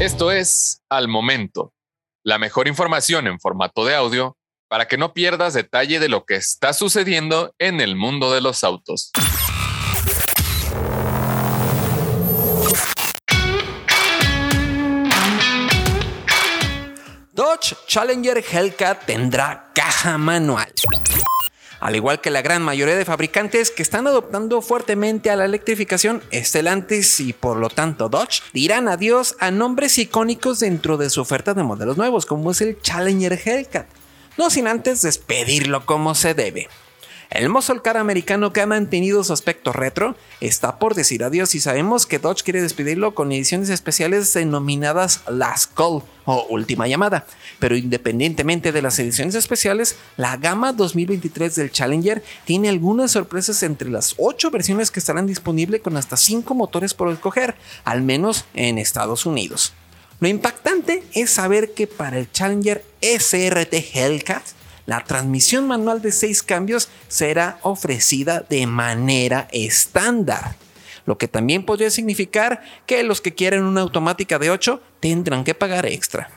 Esto es Al Momento, la mejor información en formato de audio para que no pierdas detalle de lo que está sucediendo en el mundo de los autos. Dodge Challenger Hellcat tendrá caja manual. Al igual que la gran mayoría de fabricantes que están adoptando fuertemente a la electrificación, Stellantis y por lo tanto Dodge dirán adiós a nombres icónicos dentro de su oferta de modelos nuevos, como es el Challenger Hellcat, no sin antes despedirlo como se debe. El muscle car americano que ha mantenido su aspecto retro está por decir adiós y sabemos que Dodge quiere despedirlo con ediciones especiales denominadas Last Call o Última Llamada. Pero independientemente de las ediciones especiales, la gama 2023 del Challenger tiene algunas sorpresas entre las 8 versiones que estarán disponibles con hasta 5 motores por escoger, al menos en Estados Unidos. Lo impactante es saber que para el Challenger SRT Hellcat la transmisión manual de 6 cambios será ofrecida de manera estándar. Lo que también podría significar que los que quieren una automática de 8 tendrán que pagar extra.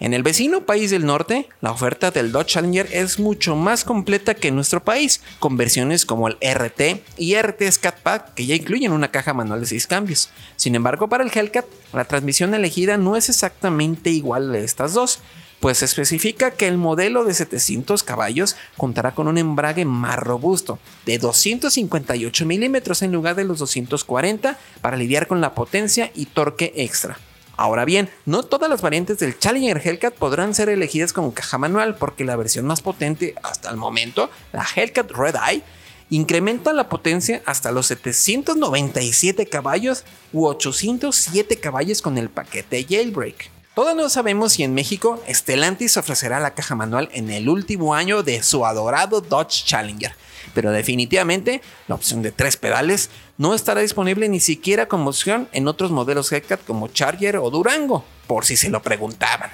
En el vecino país del norte, la oferta del Dodge Challenger es mucho más completa que en nuestro país, con versiones como el RT y RT Scat Pack que ya incluyen una caja manual de 6 cambios. Sin embargo, para el Hellcat, la transmisión elegida no es exactamente igual de estas dos, pues especifica que el modelo de 700 caballos contará con un embrague más robusto, de 258 milímetros en lugar de los 240 para lidiar con la potencia y torque extra. Ahora bien, no todas las variantes del Challenger Hellcat podrán ser elegidas con caja manual porque la versión más potente hasta el momento, la Hellcat Red Eye, incrementa la potencia hasta los 797 caballos u 807 caballos con el paquete Jailbreak. Todavía no sabemos si en México Stellantis ofrecerá la caja manual en el último año de su adorado Dodge Challenger, pero definitivamente la opción de tres pedales no estará disponible ni siquiera como opción en otros modelos Hellcat como Charger o Durango, por si se lo preguntaban.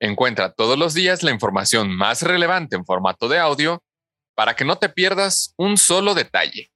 Encuentra todos los días la información más relevante en formato de audio para que no te pierdas un solo detalle.